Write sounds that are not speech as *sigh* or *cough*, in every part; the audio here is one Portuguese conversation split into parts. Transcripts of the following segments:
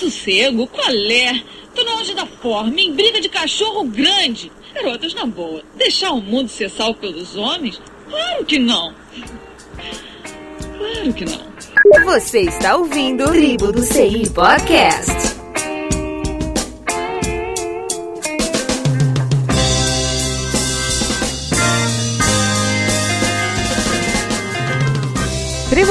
sossego, qual é? Tô no auge da forma, em briga de cachorro grande. Garotas, na boa, deixar o mundo ser salvo pelos homens? Claro que não. Claro que não. Você está ouvindo Tribo do CI Podcast.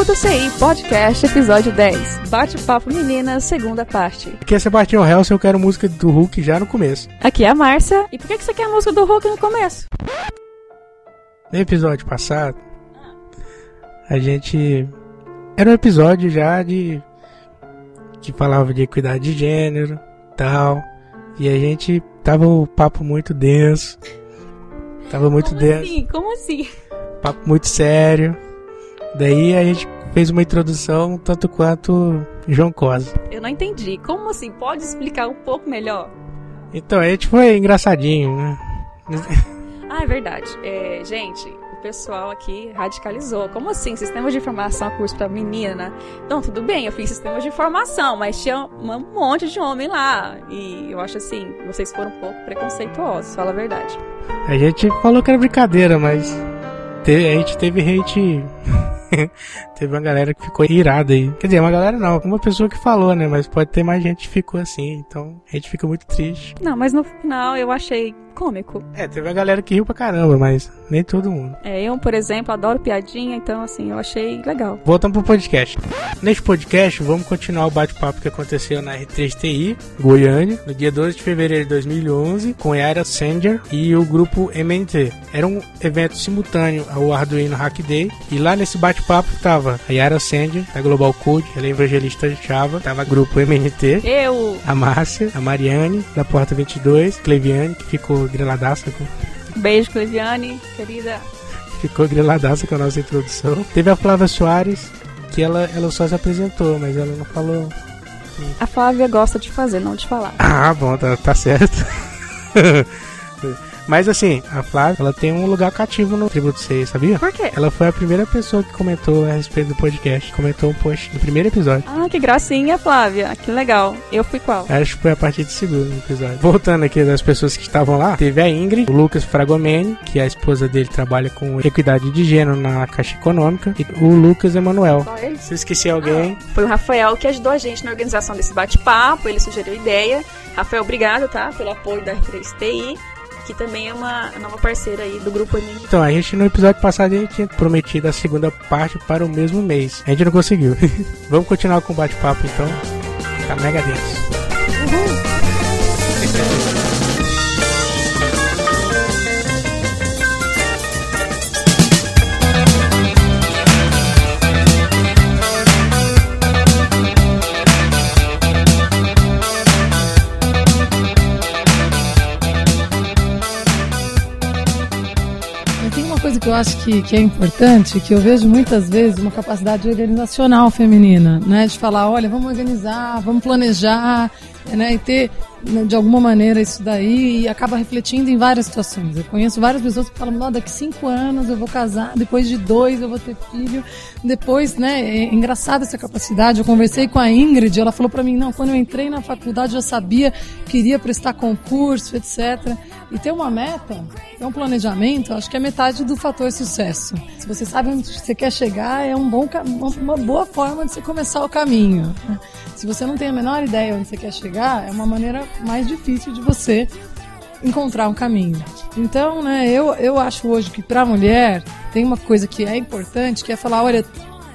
Tribo do CI Podcast, episódio 10. Bate-papo meninas, segunda parte. Aqui é Sebastião Helson, eu quero música do Hulk já no começo. Aqui é a Márcia. E por que você quer a música do Hulk no começo? No episódio passado, a gente. Era um episódio já de. que falava de equidade de gênero tal. E a gente tava o papo muito denso. Tava muito Como denso. assim? Como assim? Papo muito sério. Daí a gente fez uma introdução tanto quanto João Cosa. Eu não entendi. Como assim? Pode explicar um pouco melhor? Então a gente foi engraçadinho, né? Ah, é verdade. É, gente, o pessoal aqui radicalizou. Como assim? Sistema de informação, curso pra menina? Não, tudo bem, eu fiz sistema de informação, mas tinha um monte de homem lá. E eu acho assim, vocês foram um pouco preconceituosos, fala a verdade. A gente falou que era brincadeira, mas a gente teve hate. *laughs* teve uma galera que ficou irada aí. Quer dizer, uma galera não, uma pessoa que falou, né? Mas pode ter mais gente que ficou assim, então a gente fica muito triste. Não, mas no final eu achei cômico. É, teve uma galera que riu pra caramba, mas nem todo mundo. É, eu, por exemplo, adoro piadinha, então assim, eu achei legal. Voltamos pro podcast. Neste podcast, vamos continuar o bate-papo que aconteceu na R3TI, Goiânia, no dia 12 de fevereiro de 2011, com Yara Sanger e o grupo MNT. Era um evento simultâneo ao Arduino Hack Day, e lá nesse bate-papo tava a Yara Sanger, da Global Code, ela é evangelista Java, tava o grupo MNT, Eu, a Márcia, a Mariane, da Porta 22, Cleviane, que ficou griladaça com beijo, Cleviane, querida. ficou griladaça com a nossa introdução. Teve a Flávia Soares, que ela, ela só se apresentou, mas ela não falou. A Flávia gosta de fazer, não de falar. Ah, bom, tá, tá certo. *laughs* mas assim, a Flávia, ela tem um lugar cativo no Tributo 6, sabia? Por quê? Ela foi a primeira pessoa que comentou a respeito do podcast. Comentou um post do primeiro episódio. Ah, que gracinha, Flávia. Que legal. Eu fui qual? Acho que foi a partir do segundo episódio. Voltando aqui das pessoas que estavam lá, teve a Ingrid, o Lucas Fragomeni, que a esposa dele trabalha com equidade de gênero na Caixa Econômica, e o Lucas Emanuel. Só ele? Se eu esqueci alguém, Foi o Rafael que ajudou a gente na organização desse bate-papo, ele sugeriu a ideia. Rafael, obrigado, tá? Pelo apoio da R3TI, que também é uma nova parceira aí do grupo MN. Então, a gente no episódio passado a gente tinha prometido a segunda parte para o mesmo mês. A gente não conseguiu. *laughs* Vamos continuar com o bate-papo então. Tá mega denso. Eu acho que, que é importante, que eu vejo muitas vezes uma capacidade organizacional feminina, né? De falar, olha, vamos organizar, vamos planejar, né? E ter, né, de alguma maneira, isso daí e acaba refletindo em várias situações. Eu conheço várias pessoas que falam, não, daqui cinco anos eu vou casar, depois de dois eu vou ter filho, depois, né? É engraçada essa capacidade. Eu conversei com a Ingrid, ela falou para mim, não, quando eu entrei na faculdade eu sabia que iria prestar concurso, etc. E ter uma meta, ter um planejamento, acho que é metade do fator sucesso. Se você sabe onde você quer chegar, é um bom, uma, boa forma de você começar o caminho. Se você não tem a menor ideia onde você quer chegar, é uma maneira mais difícil de você encontrar um caminho. Então, né, eu, eu acho hoje que para a mulher tem uma coisa que é importante, que é falar, olha,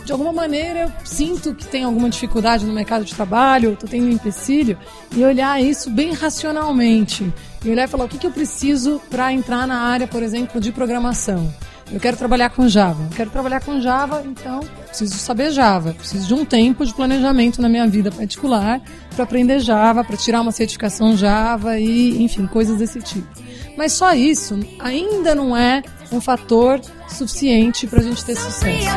de alguma maneira eu sinto que tem alguma dificuldade no mercado de trabalho, tô tendo um empecilho, e olhar isso bem racionalmente. E olhar e falar o que, que eu preciso para entrar na área, por exemplo, de programação. Eu quero trabalhar com Java. Eu quero trabalhar com Java, então preciso saber Java. Preciso de um tempo de planejamento na minha vida particular para aprender Java, para tirar uma certificação Java e, enfim, coisas desse tipo. Mas só isso ainda não é um fator suficiente para a gente ter sucesso.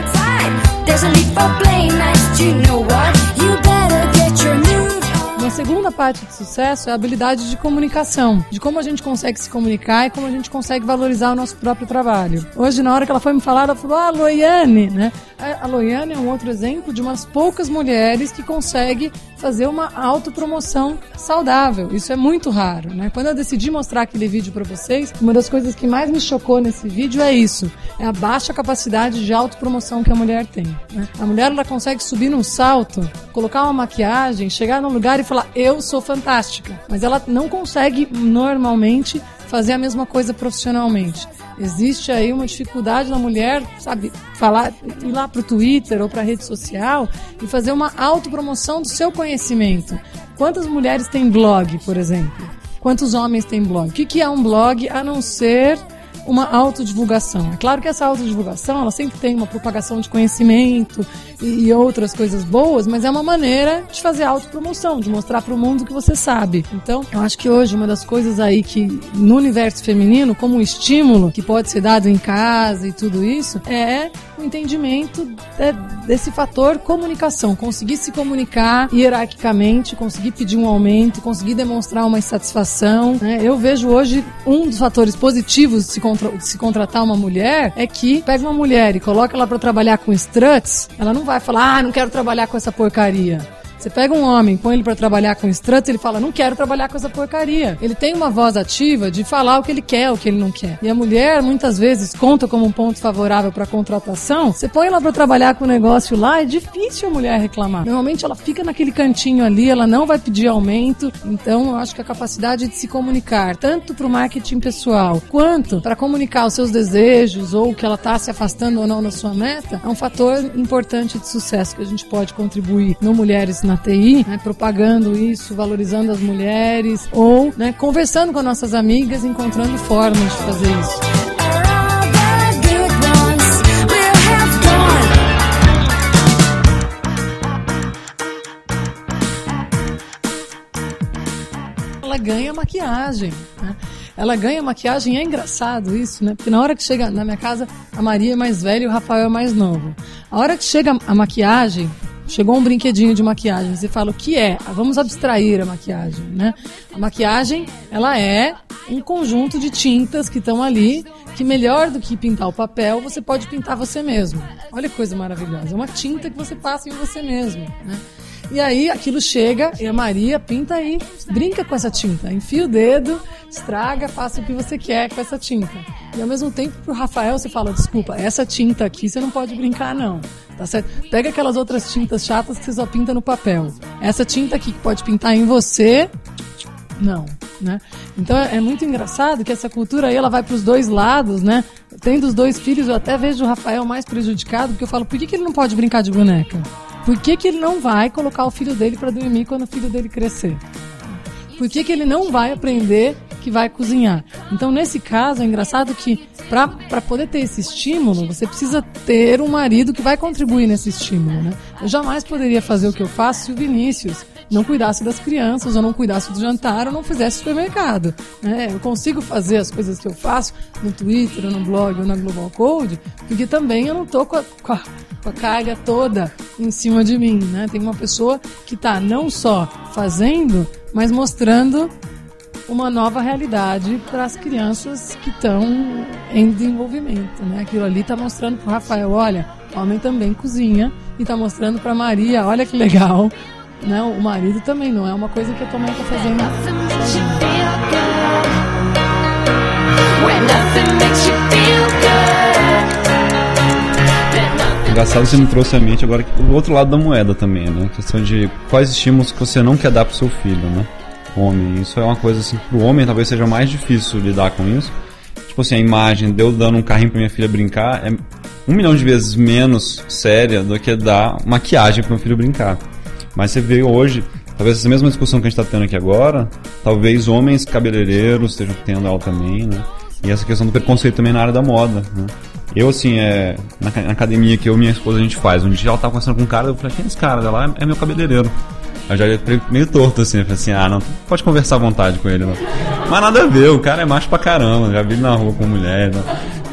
Uma segunda parte de sucesso é a habilidade de comunicação, de como a gente consegue se comunicar e como a gente consegue valorizar o nosso próprio trabalho. Hoje, na hora que ela foi me falar, ela falou: Ah, Loiane, né? A Loiane é um outro exemplo de umas poucas mulheres que consegue fazer uma autopromoção saudável. Isso é muito raro, né? Quando eu decidi mostrar aquele vídeo para vocês, uma das coisas que mais me chocou nesse vídeo é isso: é a baixa capacidade de autopromoção que a mulher tem. né? A mulher ela consegue subir num salto, colocar uma maquiagem, chegar num lugar e falar eu sou fantástica, mas ela não consegue normalmente fazer a mesma coisa profissionalmente. Existe aí uma dificuldade na mulher, sabe, falar, ir lá pro Twitter ou pra rede social e fazer uma autopromoção do seu conhecimento. Quantas mulheres têm blog, por exemplo? Quantos homens têm blog? O que, que é um blog a não ser uma autodivulgação? É claro que essa autodivulgação, ela sempre tem uma propagação de conhecimento e, e outras coisas boas, mas é uma maneira de fazer autopromoção, de mostrar para o mundo que você sabe. Então, eu acho que hoje uma das coisas aí que no universo feminino, como um estímulo que pode ser dado em casa e tudo isso, é o entendimento de- desse fator comunicação, conseguir se comunicar hierarquicamente, conseguir pedir um aumento, conseguir demonstrar uma insatisfação. né? Eu vejo hoje um dos fatores positivos de se, contra- de se contratar uma mulher é que pega uma mulher e coloca ela para trabalhar com struts, ela não vai falar, ah, não quero trabalhar com essa porcaria. Você pega um homem, põe ele pra trabalhar com struts, ele fala, não quero trabalhar com essa porcaria. Ele tem uma voz ativa de falar o que ele quer, o que ele não quer. E a mulher, muitas vezes, conta como um ponto favorável pra contratação. Você põe ela pra trabalhar com o negócio lá, é difícil a mulher reclamar. Normalmente ela fica naquele cantinho ali, ela não vai pedir aumento. Então, eu acho que a capacidade de se comunicar, tanto pro marketing pessoal, quanto para comunicar os seus desejos ou que ela tá se afastando ou não da sua meta, é um fator importante de sucesso que a gente pode contribuir no Mulheres na TI, né, propagando isso, valorizando as mulheres ou né, conversando com nossas amigas, encontrando formas de fazer isso. Ela ganha maquiagem. Né? Ela ganha maquiagem, é engraçado isso, né? Porque na hora que chega na minha casa, a Maria é mais velha e o Rafael é mais novo. A hora que chega a maquiagem, chegou um brinquedinho de maquiagem, você fala o que é? Ah, Vamos abstrair a maquiagem, né? A maquiagem, ela é um conjunto de tintas que estão ali, que melhor do que pintar o papel, você pode pintar você mesmo. Olha que coisa maravilhosa. É uma tinta que você passa em você mesmo, né? E aí aquilo chega e a Maria pinta aí, brinca com essa tinta, enfia o dedo, estraga, faça o que você quer com essa tinta. E ao mesmo tempo pro Rafael você fala, desculpa, essa tinta aqui você não pode brincar não. Tá certo? Pega aquelas outras tintas chatas que você só pinta no papel. Essa tinta aqui que pode pintar em você, não, né? Então é é muito engraçado que essa cultura aí ela vai para os dois lados, né? Tendo os dois filhos, eu até vejo o Rafael mais prejudicado, porque eu falo, por que, que ele não pode brincar de boneca? Por que, que ele não vai colocar o filho dele para dormir quando o filho dele crescer? Por que, que ele não vai aprender que vai cozinhar? Então, nesse caso, é engraçado que para poder ter esse estímulo, você precisa ter um marido que vai contribuir nesse estímulo, né? Eu jamais poderia fazer o que eu faço se o Vinícius não cuidasse das crianças, ou não cuidasse do jantar, ou não fizesse supermercado. Né? Eu consigo fazer as coisas que eu faço no Twitter, ou no blog, ou na Global Code, porque também eu não tô com a, com com a carga toda em cima de mim, né? Tem uma pessoa que está não só fazendo, mas mostrando uma nova realidade para as crianças que estão em desenvolvimento, né? Aquilo ali está mostrando para o Rafael, olha, homem também cozinha e está mostrando para Maria, olha que legal, né? O marido também não é uma coisa que a tua mãe está fazendo. Engraçado você me trouxe à mente agora o outro lado da moeda também, né? A questão de quais estímulos que você não quer dar pro seu filho, né? Homem. Isso é uma coisa assim, pro homem talvez seja mais difícil lidar com isso. Tipo assim, a imagem de eu dando um carrinho pra minha filha brincar é um milhão de vezes menos séria do que dar maquiagem pro meu filho brincar. Mas você vê hoje, talvez essa mesma discussão que a gente tá tendo aqui agora, talvez homens cabeleireiros estejam tendo ela também, né? E essa questão do preconceito também na área da moda, né? Eu, assim, é, na, na academia que eu e minha esposa a gente faz, um dia ela tava conversando com um cara, eu falei, quem é esse cara? Ela é, é meu cabeleireiro. Eu já olhei meio torto, assim, eu falei assim, ah, não, pode conversar à vontade com ele. Mas nada a ver, o cara é macho pra caramba, já vi na rua com mulher, não.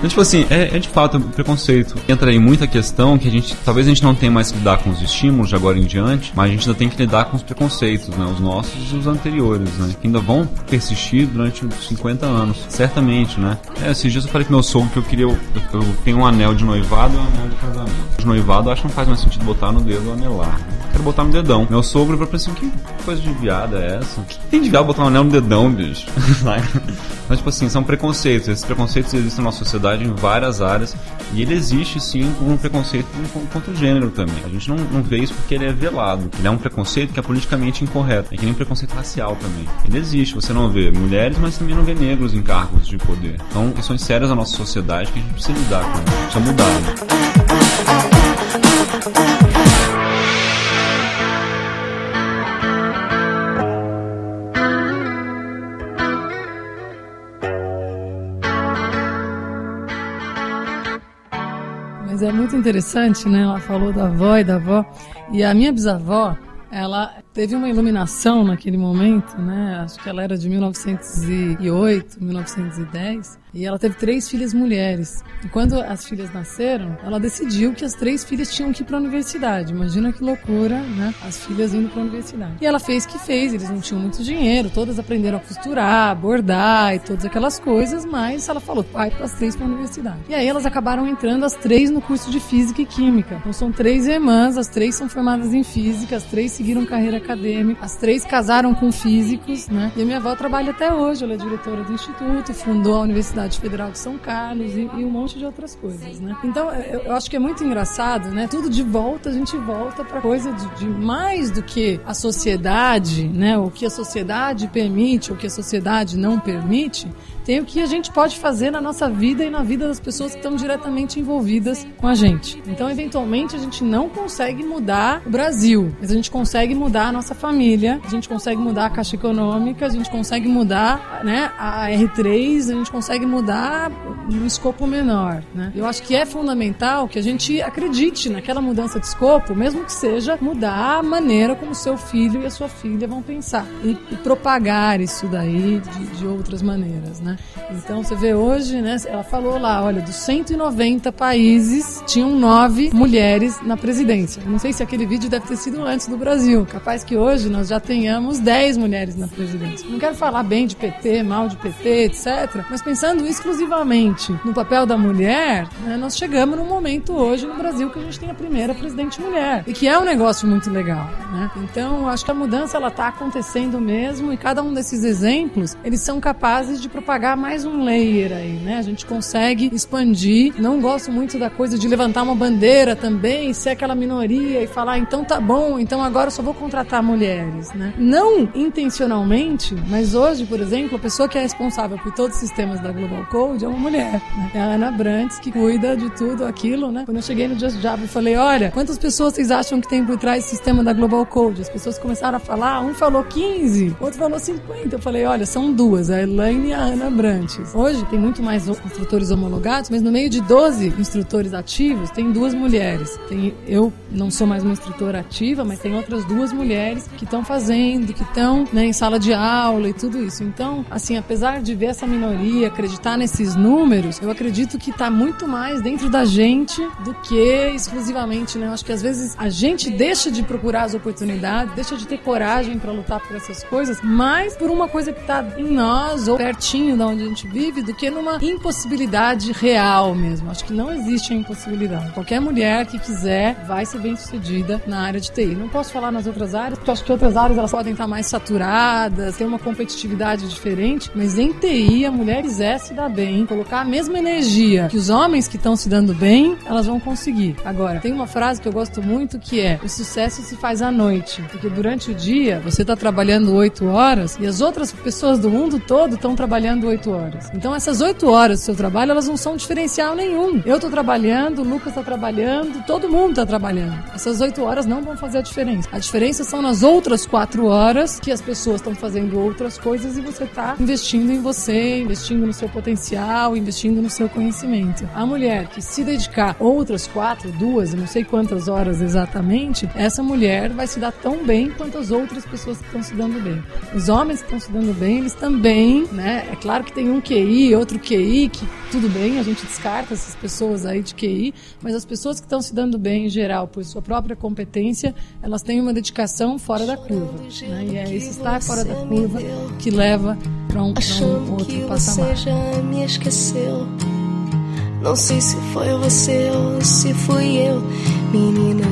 Então, tipo assim, é, é de fato um preconceito. Entra aí muita questão que a gente, talvez a gente não tenha mais que lidar com os estímulos de agora em diante, mas a gente ainda tem que lidar com os preconceitos, né? Os nossos e os anteriores, né? Que ainda vão persistir durante uns 50 anos, certamente, né? É, esses dias eu falei pro meu sogro que eu queria, eu, eu tenho um anel de noivado e um anel de casamento. De noivado eu acho que não faz mais sentido botar no dedo anelar. Né? Quero botar no dedão. Meu sogro falou assim, que coisa de viada é essa? Que tem de viado botar um anel no dedão, bicho? *laughs* Mas, tipo assim, são preconceitos. Esses preconceitos existem na nossa sociedade em várias áreas. E ele existe, sim, um preconceito contra o gênero também. A gente não, não vê isso porque ele é velado. Ele é um preconceito que é politicamente incorreto. É que nem preconceito racial também. Ele existe. Você não vê mulheres, mas também não vê negros em cargos de poder. Então, questões sérias da nossa sociedade que a gente precisa lidar com. Precisa mudar. Né? É muito interessante, né? Ela falou da avó e da avó. E a minha bisavó, ela teve uma iluminação naquele momento, né? Acho que ela era de 1908, 1910. E ela teve três filhas mulheres. E quando as filhas nasceram, ela decidiu que as três filhas tinham que ir para a universidade. Imagina que loucura, né? As filhas indo para a universidade. E ela fez o que fez. Eles não tinham muito dinheiro. Todas aprenderam a costurar, bordar e todas aquelas coisas. Mas ela falou, vai para as três para a universidade. E aí elas acabaram entrando as três no curso de Física e Química. Então são três irmãs, as três são formadas em Física, as três seguiram carreira acadêmica, as três casaram com físicos, né? E a minha avó trabalha até hoje. Ela é diretora do instituto, fundou a Universidade Federal de São Carlos e, e, um monte de outras coisas, né? Então, eu, eu, acho que é muito engraçado, né? Tudo de volta, a gente volta para coisa de, de, mais do que a sociedade, né? O que a sociedade permite, o que a sociedade não permite, tem o que a gente pode fazer na nossa vida e na vida das pessoas que estão diretamente envolvidas com a gente. Então, eventualmente, a gente não consegue mudar o Brasil, mas a gente consegue mudar a nossa família, a gente consegue mudar a caixa econômica, a gente consegue mudar né, a R3, a gente consegue mudar no escopo menor. Né? Eu acho que é fundamental que a gente acredite naquela mudança de escopo, mesmo que seja mudar a maneira como seu filho e a sua filha vão pensar e, e propagar isso daí de, de outras maneiras. Né? Então você vê hoje, né? Ela falou lá, olha, dos 190 países, tinham nove mulheres na presidência. Não sei se aquele vídeo deve ter sido antes do Brasil. Capaz que hoje nós já tenhamos 10 mulheres na presidência. Não quero falar bem de PT, mal de PT, etc. Mas pensando exclusivamente no papel da mulher, né, nós chegamos num momento hoje no Brasil que a gente tem a primeira presidente mulher. E que é um negócio muito legal, né? Então, acho que a mudança ela está acontecendo mesmo e cada um desses exemplos, eles são capazes de propagar mais um layer aí, né? A gente consegue expandir. Não gosto muito da coisa de levantar uma bandeira também, ser aquela minoria e falar, então tá bom, então agora eu só vou contratar mulheres, né? Não intencionalmente, mas hoje, por exemplo, a pessoa que é responsável por todos os sistemas da Global Code é uma mulher, né? É a Ana Brandt, que cuida de tudo aquilo, né? Quando eu cheguei no Just Job, eu falei, olha, quantas pessoas vocês acham que tem por trás do sistema da Global Code? As pessoas começaram a falar, um falou 15, outro falou 50. Eu falei, olha, são duas, a Elaine e a Ana Hoje tem muito mais instrutores homologados, mas no meio de 12 instrutores ativos tem duas mulheres. Tem, eu não sou mais uma instrutora ativa, mas tem outras duas mulheres que estão fazendo, que estão né, em sala de aula e tudo isso. Então, assim, apesar de ver essa minoria, acreditar nesses números, eu acredito que está muito mais dentro da gente do que exclusivamente, né? Eu acho que às vezes a gente deixa de procurar as oportunidades, deixa de ter coragem para lutar por essas coisas, mais por uma coisa que está em nós ou pertinho da onde a gente vive do que numa impossibilidade real mesmo. Acho que não existe a impossibilidade. Qualquer mulher que quiser vai ser bem sucedida na área de TI. Não posso falar nas outras áreas, porque acho que outras áreas elas podem estar mais saturadas, ter uma competitividade diferente, mas em TI a mulher quiser se dar bem, colocar a mesma energia que os homens que estão se dando bem, elas vão conseguir. Agora, tem uma frase que eu gosto muito que é: o sucesso se faz à noite, porque durante o dia você está trabalhando oito horas e as outras pessoas do mundo todo estão trabalhando oito horas. Então essas oito horas do seu trabalho, elas não são diferencial nenhum. Eu estou trabalhando, o Lucas está trabalhando, todo mundo está trabalhando. Essas oito horas não vão fazer a diferença. A diferença são nas outras quatro horas que as pessoas estão fazendo outras coisas e você está investindo em você, investindo no seu potencial, investindo no seu conhecimento. A mulher que se dedicar outras quatro, duas, não sei quantas horas exatamente, essa mulher vai se dar tão bem quanto as outras pessoas que estão se dando bem. Os homens que estão se dando bem, eles também, né? É claro que tem um QI, outro QI, que tudo bem, a gente descarta essas pessoas aí de QI, mas as pessoas que estão se dando bem em geral por sua própria competência, elas têm uma dedicação fora da curva. Né? E é esse estar fora da curva que leva para um, um outro que patamar. você já me esqueceu. Não sei se foi você ou se fui eu, menina.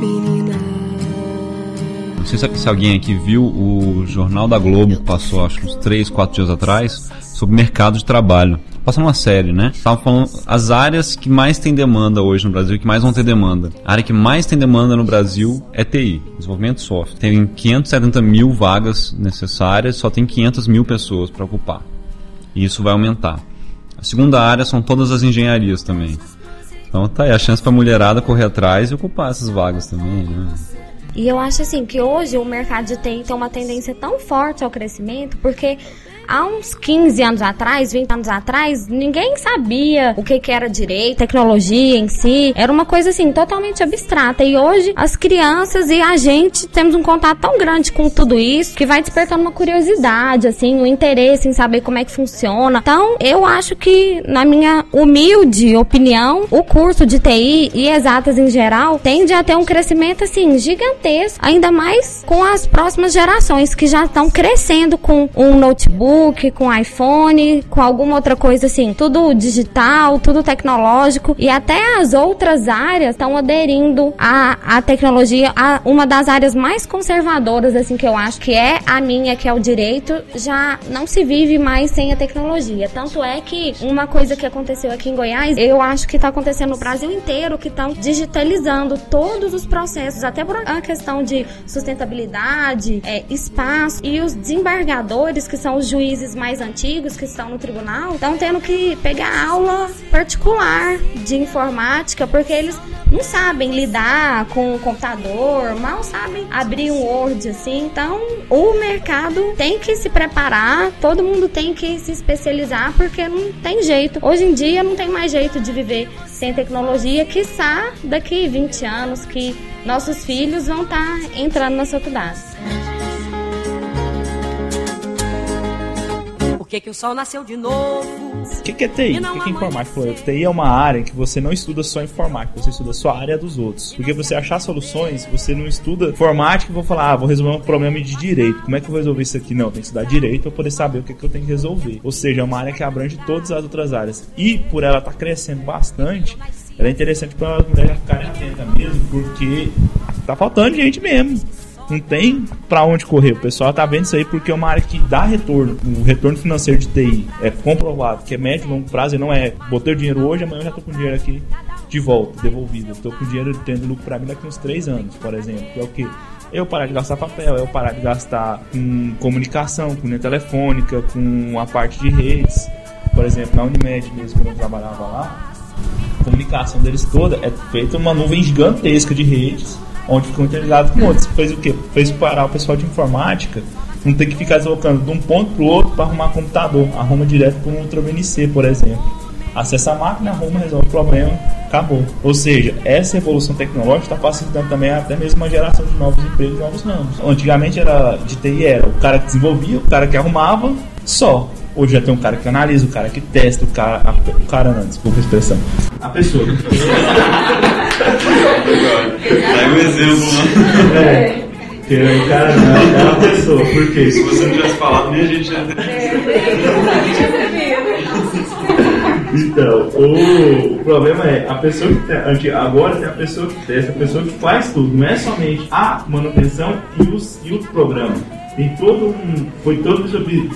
Menina. Sei se- alguém aqui viu o Jornal da Globo, que passou acho uns 3, 4 dias atrás, sobre mercado de trabalho. Passando uma série, né? Tava falando as áreas que mais tem demanda hoje no Brasil, que mais vão ter demanda. A área que mais tem demanda no Brasil é TI, desenvolvimento de software. Tem 570 mil vagas necessárias, só tem 500 mil pessoas para ocupar. E isso vai aumentar. A segunda área são todas as engenharias também. Então tá aí a chance pra mulherada correr atrás e ocupar essas vagas também, né? E eu acho assim que hoje o mercado de TI tem uma tendência tão forte ao crescimento, porque há uns 15 anos atrás, 20 anos atrás, ninguém sabia o que, que era direito, tecnologia em si. Era uma coisa assim totalmente abstrata. E hoje as crianças e a gente temos um contato tão grande com tudo isso que vai despertando uma curiosidade, assim, um interesse em saber como é que funciona. Então, eu acho que, na minha humilde opinião, o curso de TI e exatas em geral tende a ter um crescimento assim gigantesco, ainda mais com as próximas gerações que já estão crescendo com um notebook, com iPhone, com alguma outra coisa assim, tudo digital, tudo tecnológico e até as outras áreas estão aderindo à, à tecnologia. A, uma das áreas mais conservadoras assim que eu acho que é a minha, que é o direito, já não se vive mais sem a tecnologia. Tanto é que uma coisa que aconteceu aqui em Goiás, eu acho que está acontecendo no Brasil inteiro, que estão digitalizando todos os processos, até por uma questão de sustentabilidade, é, espaço. E os desembargadores, que são os juízes mais antigos que estão no tribunal, estão tendo que pegar aula particular de informática, porque eles não sabem lidar com o computador, mal sabem abrir um Word, assim. Então, o mercado tem que se preparar, todo mundo tem que se especializar, porque não tem jeito. Hoje em dia não tem mais jeito de viver sem tecnologia, quiçá daqui 20 anos que nossos filhos vão estar entrando na faculdade. Que, que o sol nasceu de novo? O que, que é TI? O que, que é informática? Falou, TI é uma área em que você não estuda só informática, você estuda só a área dos outros. Porque você achar soluções, você não estuda informática e vou falar, ah, vou resolver um problema de direito. Como é que eu vou resolver isso aqui? Não, tem que estudar direito para poder saber o que, que eu tenho que resolver. Ou seja, é uma área que abrange todas as outras áreas. E por ela estar crescendo bastante, ela é interessante para as mulheres ficarem atentas mesmo, porque tá faltando gente mesmo. Não tem pra onde correr. O pessoal tá vendo isso aí porque é uma área que dá retorno. O retorno financeiro de TI é comprovado, que é médio e longo prazo e não é botei o dinheiro hoje, amanhã eu já tô com dinheiro aqui de volta, devolvido. Eu tô com dinheiro tendo lucro pra mim daqui uns 3 anos, por exemplo. Que é o que? Eu parar de gastar papel, eu parar de gastar com comunicação, com linha telefônica, com a parte de redes. Por exemplo, na Unimed mesmo, quando eu trabalhava lá, a comunicação deles toda é feita uma nuvem gigantesca de redes, onde ficam com outros. Fez o quê? Fez parar o pessoal de informática, não ter que ficar deslocando de um ponto para o outro para arrumar computador. Arruma direto com um Ultra VNC, por exemplo. Acessa a máquina, arruma, resolve o problema, acabou. Ou seja, essa evolução tecnológica está facilitando também até mesmo uma geração de novos empregos, novos ramos. Antigamente era de TI era o cara que desenvolvia, o cara que arrumava, só. Hoje já tem um cara que analisa, o cara que testa, o cara. A, o cara não, desculpa a expressão. A pessoa. *laughs* Dá um exemplo, É. Que o cara não, é uma pessoa. Por quê? Se você não tivesse falado, nem a gente já. Então, o, o problema é a pessoa que tem, agora tem a pessoa que testa, a pessoa que faz tudo, não é somente a manutenção e, os, e o programa. Tem todo um, foi todo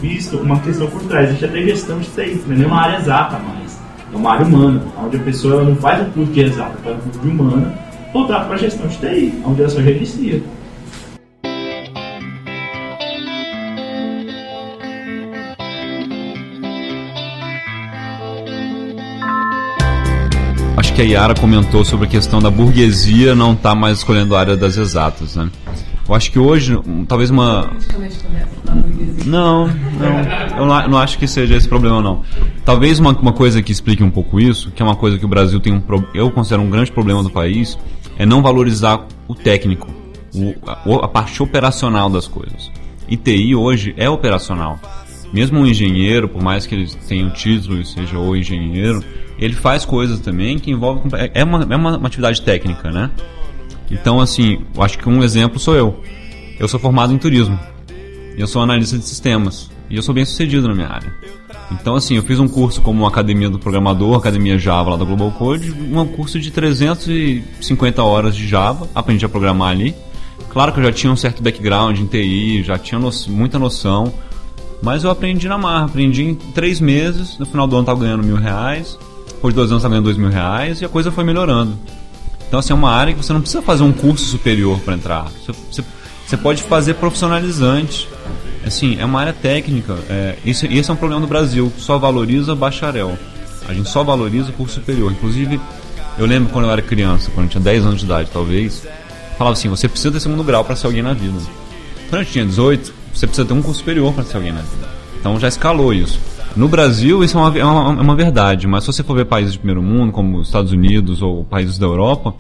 visto uma questão por trás, existe até gestão de TI, não é nem uma área exata mais, é uma área humana, onde a pessoa não faz o curso de exata, faz o curso de humana, voltado para a gestão de TI, onde ela só gerencia. Acho que a Yara comentou sobre a questão da burguesia não estar mais escolhendo a área das exatas, né? Eu acho que hoje, um, talvez uma. Não, não. Eu não, acho que seja esse problema, não. Talvez uma, uma coisa que explique um pouco isso, que é uma coisa que o Brasil tem um. Eu considero um grande problema do país, é não valorizar o técnico, o, a, a parte operacional das coisas. E TI hoje é operacional. Mesmo um engenheiro, por mais que ele tenha o título e seja o engenheiro, ele faz coisas também que envolvem. É uma, é uma, uma atividade técnica, né? Então, assim, eu acho que um exemplo sou eu. Eu sou formado em turismo. Eu sou analista de sistemas. E eu sou bem sucedido na minha área. Então, assim, eu fiz um curso como Academia do Programador, Academia Java lá da Global Code, um curso de 350 horas de Java, aprendi a programar ali. Claro que eu já tinha um certo background em TI, já tinha no, muita noção, mas eu aprendi na marra, aprendi em três meses, no final do ano estava ganhando mil reais, depois de dois anos estava ganhando dois mil reais, e a coisa foi melhorando. Então, assim, é uma área que você não precisa fazer um curso superior para entrar. Você, você, você pode fazer profissionalizante assim, é uma área técnica. É, isso, esse é um problema do Brasil. Só valoriza bacharel. A gente só valoriza curso superior. Inclusive, eu lembro quando eu era criança, quando eu tinha 10 anos de idade, talvez, falava assim: você precisa ter segundo grau para ser alguém na vida. Quando eu tinha 18, você precisa ter um curso superior para ser alguém na vida. Então já escalou isso. No Brasil, isso é uma, é uma, é uma verdade, mas se você for ver países de primeiro mundo, como os Estados Unidos ou países da Europa,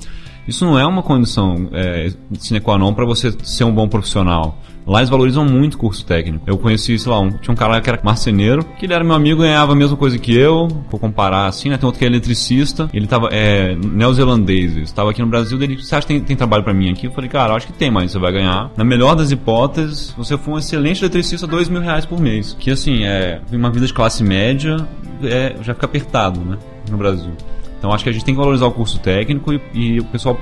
isso não é uma condição é, sine qua non para você ser um bom profissional. Lá eles valorizam muito curso técnico. Eu conheci, sei lá, um, tinha um cara que era marceneiro, que ele era meu amigo, ganhava a mesma coisa que eu, vou comparar assim, né? Tem outro que é eletricista, ele tava, é, neozelandês, estava aqui no Brasil, dele, você acha que tem, tem trabalho para mim aqui? Eu falei, cara, acho que tem, mas você vai ganhar. Na melhor das hipóteses, você for um excelente eletricista, dois mil reais por mês. Que assim, é uma vida de classe média, é, já fica apertado, né? No Brasil. Então acho que a gente tem que valorizar o curso técnico e, e o pessoal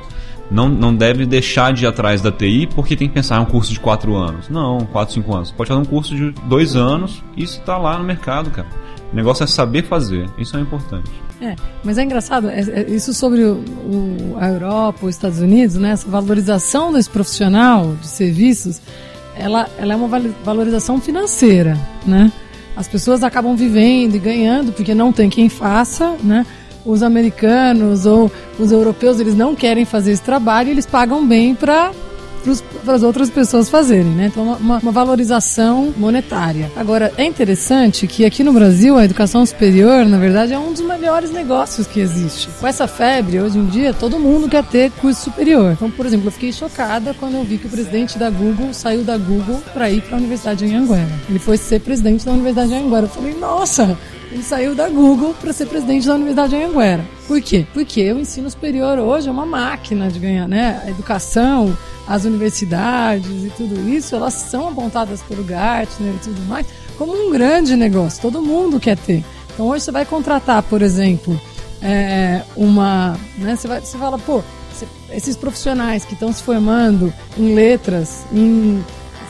não, não deve deixar de ir atrás da TI porque tem que pensar em um curso de 4 anos. Não, 4, 5 anos. Pode fazer um curso de 2 anos e isso está lá no mercado, cara. O negócio é saber fazer. Isso é importante. É, mas é engraçado, é, é, isso sobre o, o, a Europa, os Estados Unidos, né, essa valorização desse profissional de serviços, ela, ela é uma valorização financeira, né? As pessoas acabam vivendo e ganhando porque não tem quem faça, né? Os americanos ou os europeus eles não querem fazer esse trabalho, eles pagam bem para para as outras pessoas fazerem, né? Então, uma, uma, valorização monetária. Agora, é interessante que aqui no Brasil a educação superior, na verdade, é um dos melhores negócios que existe. Com essa febre, hoje em dia, todo mundo quer ter curso superior. Então, por exemplo, eu fiquei chocada quando eu vi que o presidente da Google saiu da Google para ir para a Universidade de Anhanguera. Ele foi ser presidente da Universidade de Anhanguera. Eu falei, nossa, ele saiu da Google para ser presidente da Universidade de Anhanguera. Por quê? Porque o ensino superior hoje é uma máquina de ganhar, né? A educação, as universidades e tudo isso, elas são apontadas pelo Gartner e tudo mais como um grande negócio. Todo mundo quer ter. Então hoje você vai contratar, por exemplo, é, uma. Né, você, vai, você fala, pô, esses profissionais que estão se formando em letras, em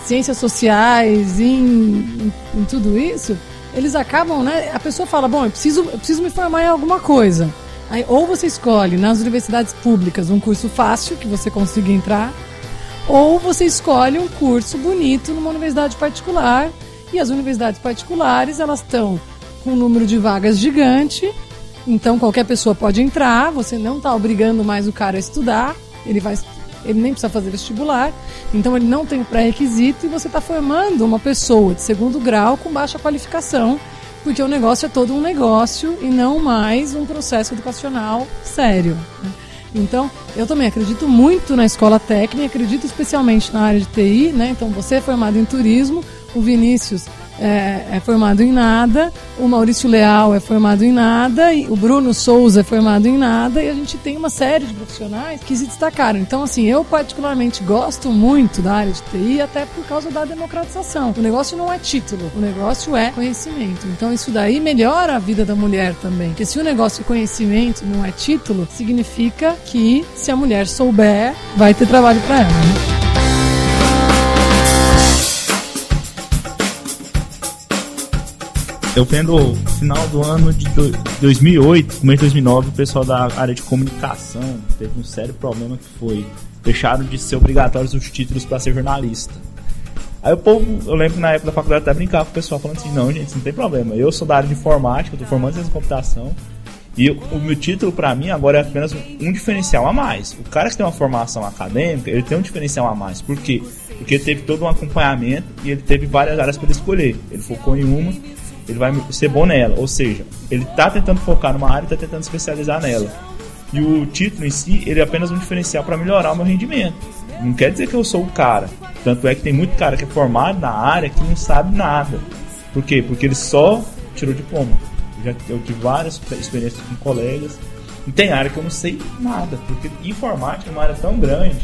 ciências sociais, em, em, em tudo isso, eles acabam, né? A pessoa fala, bom, eu preciso, eu preciso me formar em alguma coisa. Aí, ou você escolhe nas universidades públicas um curso fácil que você consiga entrar, ou você escolhe um curso bonito numa universidade particular. E as universidades particulares, elas estão com um número de vagas gigante, então qualquer pessoa pode entrar, você não está obrigando mais o cara a estudar, ele vai ele nem precisa fazer vestibular, então ele não tem pré-requisito e você está formando uma pessoa de segundo grau com baixa qualificação, porque o negócio é todo um negócio e não mais um processo educacional sério. Né? Então, eu também acredito muito na escola técnica, acredito especialmente na área de TI, né? Então, você é formado em turismo, o Vinícius é, é, formado em nada, o Maurício Leal é formado em nada, e o Bruno Souza é formado em nada, e a gente tem uma série de profissionais que se destacaram. Então, assim, eu particularmente gosto muito da área de TI, até por causa da democratização. O negócio não é título, o negócio é conhecimento. Então, isso daí melhora a vida da mulher também. Porque se o negócio é conhecimento não é título, significa que se a mulher souber, vai ter trabalho para ela. Né? Eu vendo final do ano de 2008, começo de 2009, o pessoal da área de comunicação teve um sério problema que foi deixaram de ser obrigatórios os títulos para ser jornalista. Aí o povo, eu lembro que na época da faculdade até brincava com o pessoal falando assim, não gente, não tem problema, eu sou da área de informática, eu tô formando ciência computação, e o meu título para mim agora é apenas um diferencial a mais. O cara que tem uma formação acadêmica, ele tem um diferencial a mais. Por quê? Porque ele teve todo um acompanhamento e ele teve várias áreas para escolher. Ele focou em uma ele vai ser bom nela. Ou seja, ele está tentando focar numa área e está tentando especializar nela. E o título em si, ele é apenas um diferencial para melhorar o meu rendimento. Não quer dizer que eu sou o cara. Tanto é que tem muito cara que é formado na área que não sabe nada. Por quê? Porque ele só tirou diploma. Eu já eu tive várias experiências com colegas. E tem área que eu não sei nada. Porque informática é uma área tão grande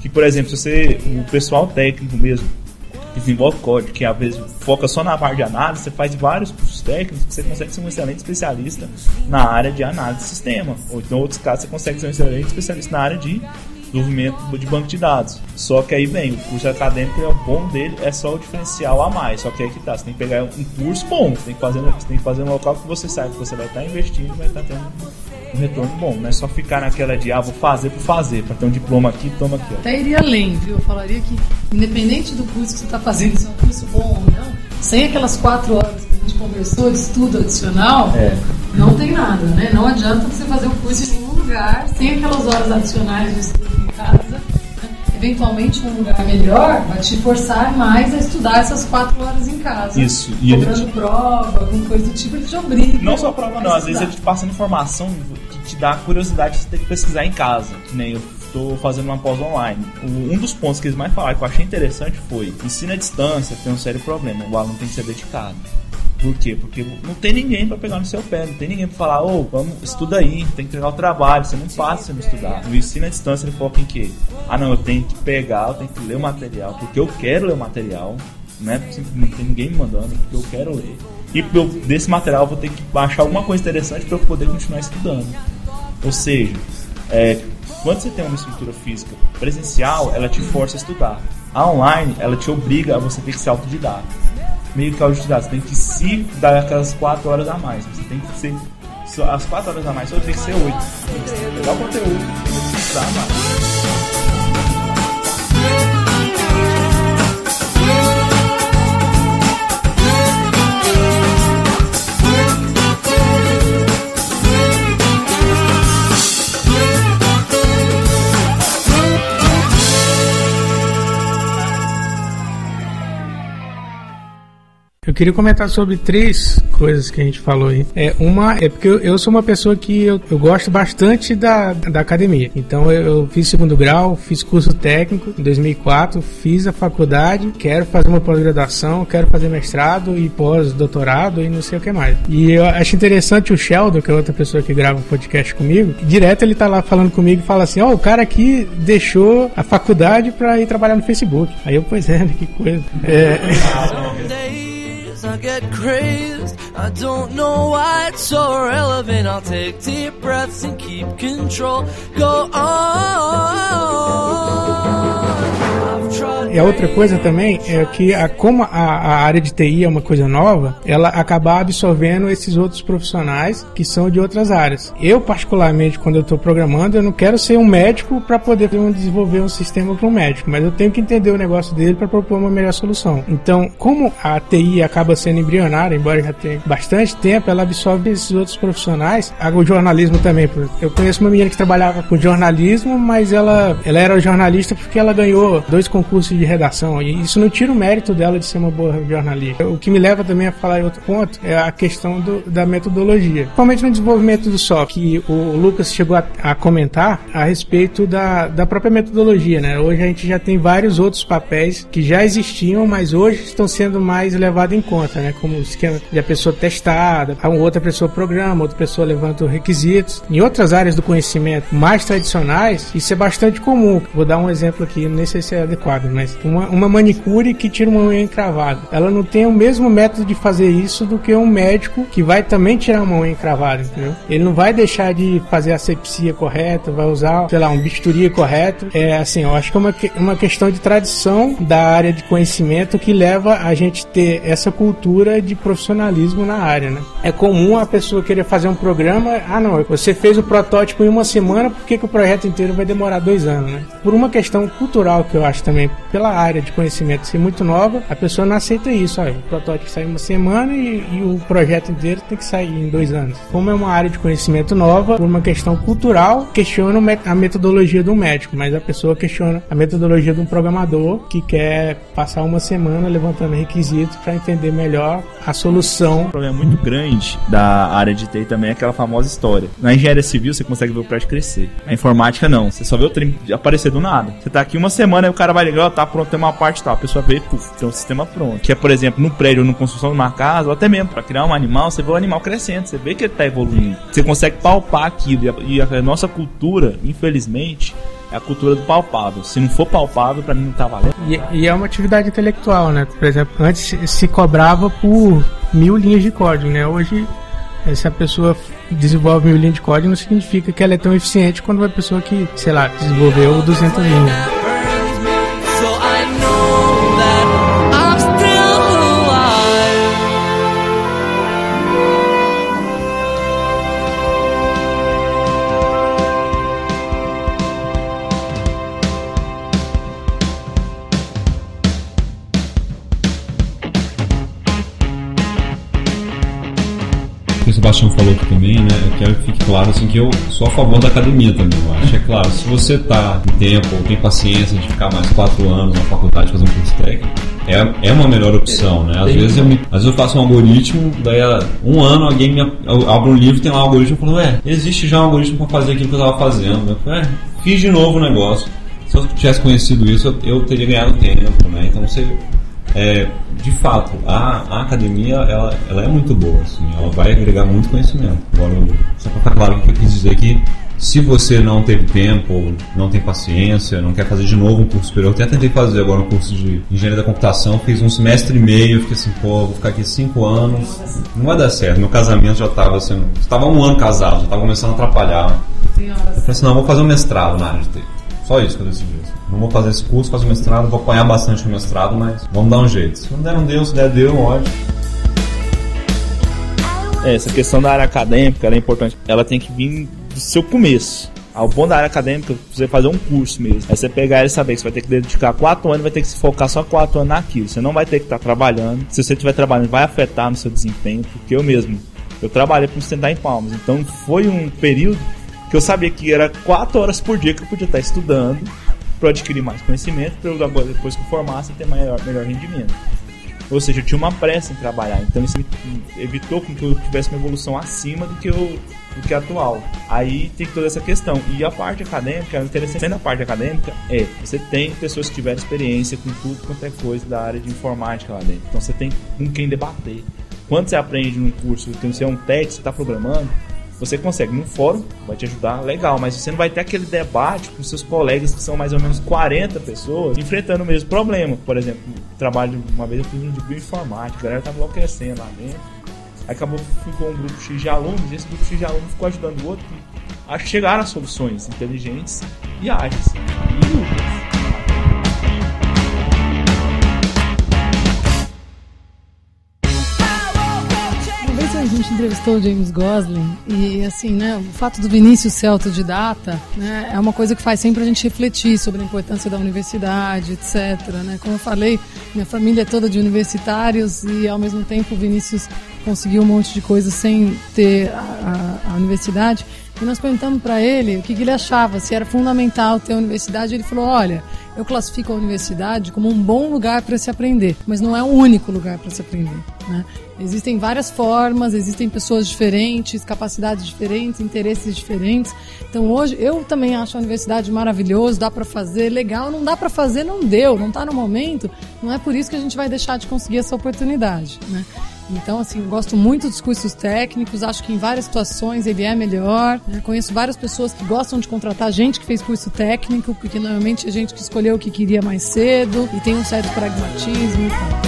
que, por exemplo, se você. O pessoal técnico mesmo desenvolve código, que às vezes foca só na parte de análise, você faz vários cursos técnicos que você consegue ser um excelente especialista na área de análise de sistema. Ou então, em outros casos, você consegue ser um excelente especialista na área de desenvolvimento de banco de dados. Só que aí vem, o curso acadêmico é o bom dele, é só o diferencial a mais. Só que aí que tá, você tem que pegar um curso bom, você tem que fazer, você tem que fazer um local que você sabe que você vai estar investindo e vai estar tendo um retorno bom. Não é só ficar naquela de, ah, vou fazer por fazer, para ter um diploma aqui, toma aqui. Ó. Até iria além, viu? Eu falaria que, independente do curso que você está fazendo, se é um curso bom ou não, sem aquelas quatro horas que a gente conversou de estudo adicional, É. não tem nada, né? Não adianta você fazer o curso em nenhum lugar sem aquelas horas adicionais de estudo casa. Eventualmente, um lugar melhor vai te forçar mais a estudar essas quatro horas em casa. Isso, e Cobrando prova, alguma coisa do tipo, ele te obriga. Não só prova não, às vezes ele te passa informação que te dá curiosidade de você ter que pesquisar em casa. Que nem eu estou fazendo uma pós online. Um dos pontos que eles mais falaram que eu achei interessante foi: ensino à distância tem um sério problema, o aluno tem que ser dedicado. Por quê? Porque não tem ninguém para pegar no seu pé, não tem ninguém para falar, ô, vamos, estuda aí, tem que entregar o trabalho, você não passa se não estudar. No ensino à distância ele foca em quê? Ah não, eu tenho que pegar, eu tenho que ler o material, porque eu quero ler o material, é porque não tem ninguém me mandando, porque eu quero ler. E eu- desse material eu vou ter que baixar alguma coisa interessante para eu poder continuar estudando. Ou seja, é, quando você tem uma estrutura física presencial, ela te força a estudar. A online, ela te obriga a você ter que ser autodidata. Meio que autodidata, você tem que se dar aquelas 4 horas a mais. Você tem que ser. As 4 horas a mais só tem que ser 8. Tem o conteúdo estudar mais. Queria comentar sobre três coisas que a gente falou aí. É, uma é porque eu, eu sou uma pessoa que eu, eu gosto bastante da, da academia. Então eu, eu fiz segundo grau, fiz curso técnico em 2004, fiz a faculdade, quero fazer uma pós-graduação, quero fazer mestrado e pós-doutorado e não sei o que mais. E eu acho interessante o Sheldon, que é outra pessoa que grava um podcast comigo, direto ele tá lá falando comigo e fala assim: Ó, o cara aqui deixou a faculdade pra ir trabalhar no Facebook. Aí eu, pois é, né, que coisa. É. I get crazed. I don't know why it's so relevant. I'll take deep breaths and keep control. Go on. E a outra coisa também é que a, como a, a área de TI é uma coisa nova, ela acaba absorvendo esses outros profissionais que são de outras áreas. Eu, particularmente, quando eu estou programando, eu não quero ser um médico para poder desenvolver um sistema para um médico, mas eu tenho que entender o negócio dele para propor uma melhor solução. Então, como a TI acaba sendo embrionária, embora já tenha bastante tempo, ela absorve esses outros profissionais. O jornalismo também. Eu conheço uma menina que trabalhava com jornalismo, mas ela, ela era jornalista porque ela ganhou dois concursos de redação. E isso não tira o mérito dela de ser uma boa jornalista. O que me leva também a falar em outro ponto é a questão do- da metodologia. Principalmente no desenvolvimento do software, que o Lucas chegou a, a comentar a respeito da, da própria metodologia. Né? Hoje a gente já tem vários outros papéis que já existiam, mas hoje estão sendo mais levados em conta, né? como o esquema de a pessoa testada, outra pessoa programa, outra pessoa levanta os requisitos. Em outras áreas do conhecimento mais tradicionais, isso é bastante comum. Vou dar um exemplo aqui, não sei se é adequado, mas uma, uma manicure que tira uma unha encravada. Ela não tem o mesmo método de fazer isso do que um médico que vai também tirar uma unha encravada, entendeu? Ele não vai deixar de fazer a asepsia correta, vai usar, sei lá, um bisturi correto. É assim, eu acho que é uma, uma questão de tradição da área de conhecimento que leva a gente ter essa cultura de profissionalismo na área, né? É comum a pessoa querer fazer um programa, ah não, você fez o protótipo em uma semana, por que, que o projeto inteiro vai demorar dois anos, né? Por uma questão cultural que eu acho também, pela área de conhecimento ser muito nova, a pessoa não aceita isso, olha, o protótipo sai uma semana e, e o projeto inteiro tem que sair em dois anos. Como é uma área de conhecimento nova, por uma questão cultural, questiona a metodologia do médico, mas a pessoa questiona a metodologia de um programador que quer passar uma semana levantando requisitos para entender melhor a solução Um problema muito grande da área de TI também é aquela famosa história. Na engenharia civil você consegue ver o prédio crescer. Na informática não, você só vê o trem aparecer do nada. Você tá aqui uma semana e o cara vai ligar, ó, tá tá pronto, tem uma parte tal. A pessoa vê, puf, tem um sistema pronto. Que é, por exemplo, no prédio, na construção de uma casa, ou até mesmo para criar um animal, você vê o animal crescendo, você vê que ele tá evoluindo. Você consegue palpar aquilo. E a, e a nossa cultura, infelizmente, é a cultura do palpável. Se não for palpável, para mim não tá valendo. E, e, é uma atividade intelectual, né? Por exemplo, antes se cobrava por mil linhas de código, né? Hoje, se a pessoa desenvolve mil linhas de código, não significa que ela é tão eficiente quanto uma pessoa que, sei lá, desenvolveu 200 linhas. Falou aqui também, né? Eu quero que fique claro assim que eu sou a favor da academia também. Eu acho é claro, se você tá em tempo ou tem paciência de ficar mais quatro anos na faculdade fazer um curso técnico, é, é uma melhor opção, né? Às vezes, eu me, às vezes eu faço um algoritmo, daí um ano alguém me abre um livro tem lá um algoritmo e fala, ué, existe já um algoritmo para fazer aquilo que eu estava fazendo. Eu falei, é, fiz de novo o negócio. Se eu tivesse conhecido isso, eu, eu teria ganhado tempo, né? Então você é, de fato, a, a academia ela, ela, é muito boa, assim, ela vai agregar muito conhecimento. Agora, só para ficar claro que eu quis dizer que se você não teve tempo, não tem paciência, não quer fazer de novo um curso superior, eu até tentei fazer agora um curso de engenharia da computação, fiz um semestre e meio, fiquei assim, pô, vou ficar aqui cinco anos, não vai dar certo. Meu casamento já estava assim, estava um ano casado, já estava começando a atrapalhar. Eu falei assim, não, vou fazer um mestrado na área de TI. Só isso que eu decidi. Não vou fazer esse curso, fazer o mestrado, vou apanhar bastante no mestrado, mas vamos dar um jeito. Se não der, não deu, se der, deu, ótimo. É, essa questão da área acadêmica é importante. Ela tem que vir do seu começo. Ao bom da área acadêmica, você fazer um curso mesmo. Aí você pegar e saber que você vai ter que dedicar quatro anos, vai ter que se focar só quatro anos naquilo. Você não vai ter que estar trabalhando. Se você estiver trabalhando, vai afetar no seu desempenho, porque eu mesmo, eu trabalhei para sustentar em palmas. Então foi um período que eu sabia que era quatro horas por dia que eu podia estar estudando para adquirir mais conhecimento, para depois que formasse ter maior, melhor rendimento. Ou seja, eu tinha uma pressa em trabalhar, então isso evitou que eu tivesse uma evolução acima do que eu do que atual. Aí tem toda essa questão. E a parte acadêmica, o interessante da parte acadêmica é você tem pessoas que tiveram experiência com tudo quanto é coisa da área de informática lá dentro. Então você tem com quem debater. Quando você aprende num curso, que você é um técnico, você está programando, você consegue num fórum, vai te ajudar, legal, mas você não vai ter aquele debate com seus colegas que são mais ou menos 40 pessoas enfrentando o mesmo problema. Por exemplo, trabalho, uma vez eu fiz um de bioinformática, a galera tava enlouquecendo lá dentro. Aí acabou ficou um grupo X de alunos, e esse grupo X de alunos ficou ajudando o outro a chegar a soluções inteligentes e ágeis. E entrevistou o James Gosling e assim, né, o fato do Vinícius ser autodidata, né, é uma coisa que faz sempre a gente refletir sobre a importância da universidade, etc, né? Como eu falei, minha família é toda de universitários e ao mesmo tempo o Vinícius conseguiu um monte de coisa sem ter a, a, a universidade. E nós perguntamos para ele o que, que, ele achava, se era fundamental ter a universidade. Ele falou: olha, eu classifico a universidade como um bom lugar para se aprender, mas não é o único lugar para se aprender. Né? Existem várias formas, existem pessoas diferentes, capacidades diferentes, interesses diferentes. Então hoje eu também acho a universidade maravilhosa, dá para fazer, legal, não dá para fazer, não deu, não está no momento. Não é por isso que a gente vai deixar de conseguir essa oportunidade. Né? Então, assim, gosto muito dos cursos técnicos, acho que em várias situações ele é melhor. Né? Conheço várias pessoas que gostam de contratar gente que fez curso técnico, porque normalmente é gente que escolheu o que queria mais cedo e tem um certo pragmatismo e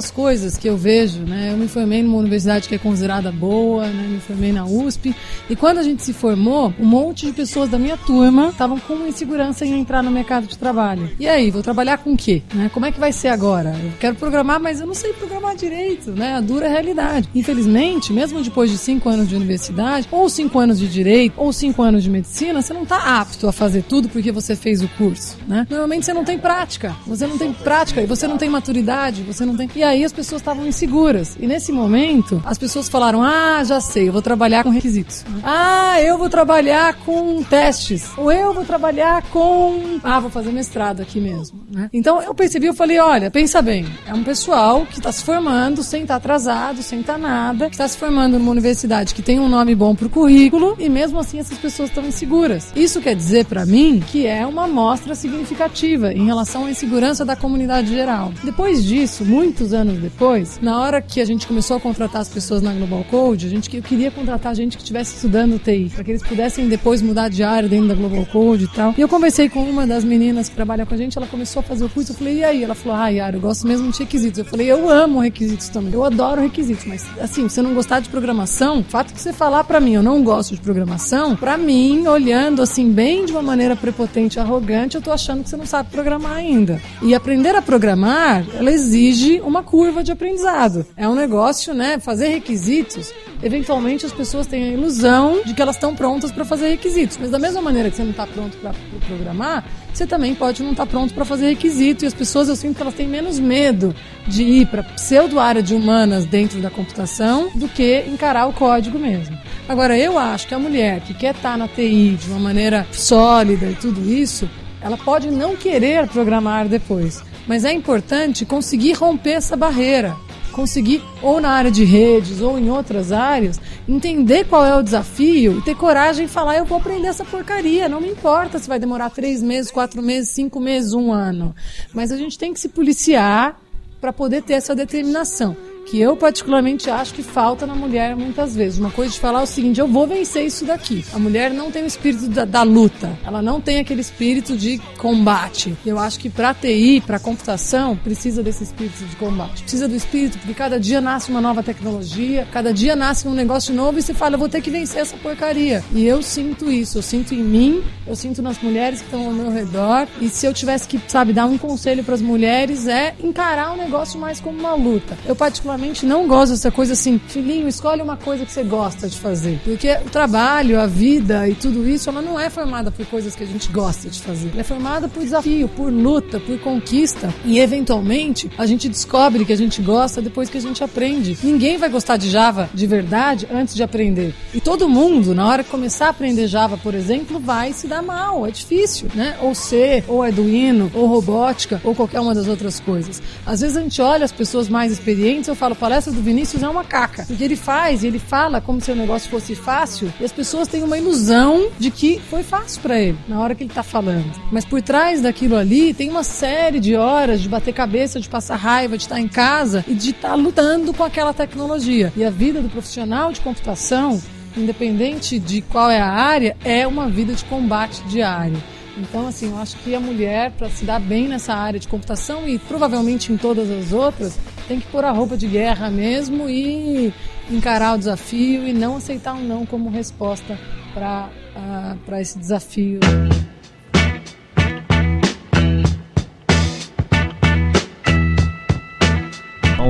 das coisas que eu vejo, né, me formei numa universidade que é considerada boa, né, me formei na USP, e quando a gente se formou, um monte de pessoas da minha turma estavam com insegurança em entrar no mercado de trabalho. E aí, vou trabalhar com o quê? Né? Como é que vai ser agora? Eu quero programar, mas eu não sei programar direito, né? A dura realidade. Infelizmente, mesmo depois de cinco anos de universidade, ou cinco anos de direito, ou cinco anos de medicina, você não está apto a fazer tudo porque você fez o curso, né? Normalmente você não tem prática, você não tem prática e você não tem maturidade, você não tem. E aí as pessoas estavam inseguras. E nesse momento, as pessoas falaram: Ah, já sei, eu vou trabalhar com requisitos. Ah, eu vou trabalhar com testes. Ou eu vou trabalhar com. Ah, vou fazer mestrado aqui mesmo. Né? Então eu percebi, eu falei: olha, pensa bem, é um pessoal que está se formando sem estar atrasado, sem estar nada, que está se formando numa universidade que tem um nome bom pro currículo e mesmo assim essas pessoas estão inseguras. Isso quer dizer para mim que é uma amostra significativa em relação à insegurança da comunidade geral. Depois disso, muitos anos depois, na hora que a gente começou a contratar as pessoas na Global Code, a gente queria contratar gente que estivesse estudando TI, para que eles pudessem depois mudar de área dentro da Global Code e tal. E eu conversei com uma das meninas que trabalha com a gente, ela começou a fazer o curso, eu falei, e aí? Ela falou, ah, Yara, eu gosto mesmo de requisitos. Eu falei, eu amo requisitos também. Eu adoro requisitos, mas assim, você não gostar de programação, o fato que você falar para mim, eu não gosto de programação, para mim, olhando assim bem de uma maneira prepotente e arrogante, eu tô achando que você não sabe programar ainda. E aprender a programar, ela exige uma curva de aprendizado. É um negócio, né? Fazer requisitos, eventualmente as pessoas têm a ilusão de que elas estão prontas para fazer requisitos. Mas da mesma maneira que você não está pronto para programar, você também pode não estar tá pronto para fazer requisito. E as pessoas, eu sinto que elas têm menos medo de ir para pseudo área de humanas dentro da computação do que encarar o código mesmo. Agora, eu acho que a mulher que quer estar tá na TI de uma maneira sólida e tudo isso, ela pode não querer programar depois. Mas é importante conseguir romper essa barreira conseguir, ou na área de redes, ou em outras áreas, entender qual é o desafio e ter coragem de falar: eu vou aprender essa porcaria. Não me importa se vai demorar três meses, quatro meses, cinco meses, um ano. Mas a gente tem que se policiar para poder ter essa determinação que eu particularmente acho que falta na mulher muitas vezes. Uma coisa de falar o seguinte: eu vou vencer isso daqui. A mulher não tem o espírito da, da luta, ela não tem aquele espírito de combate. Eu acho que para TI, para computação, precisa desse espírito de combate. Precisa do espírito, porque cada dia nasce uma nova tecnologia, cada dia nasce um negócio novo e você fala: eu vou ter que vencer essa porcaria. E eu sinto isso, eu sinto em mim, eu sinto nas mulheres que estão ao meu redor. E se eu tivesse que, sabe, dar um conselho para as mulheres é encarar o negócio mais como uma luta. Eu particularmente particularmente não gosto dessa coisa assim, filhinho, escolhe uma coisa que você gosta de fazer. Porque o trabalho, a vida e tudo isso, ela não é formada por coisas que a gente gosta de fazer. Ela é formada por desafio, por luta, por conquista. E eventualmente a gente descobre que a gente gosta depois que a gente aprende. Ninguém vai gostar de Java de verdade antes de aprender. E todo mundo, na hora que começar a aprender Java, por exemplo, vai se dar mal. É difícil, né? Ou C, ou Arduino, ou robótica, ou qualquer uma das outras coisas. Às vezes a gente olha as pessoas mais experientes, eu falo, palestra do Vinícius é uma caca. Porque ele faz, ele fala como se o negócio fosse fácil e as pessoas têm uma ilusão de que foi fácil para ele na hora que ele tá falando. Mas por trás daquilo ali tem uma série de horas de bater cabeça, de passar raiva, de estar em casa e de estar lutando com aquela tecnologia. E a vida do profissional de computação independente de qual é a área, é uma vida de combate diário. Então, assim, eu acho que a mulher, para se dar bem nessa área de computação e provavelmente em todas as outras, tem que pôr a roupa de guerra mesmo e encarar o desafio e não aceitar um não como resposta para uh, esse desafio.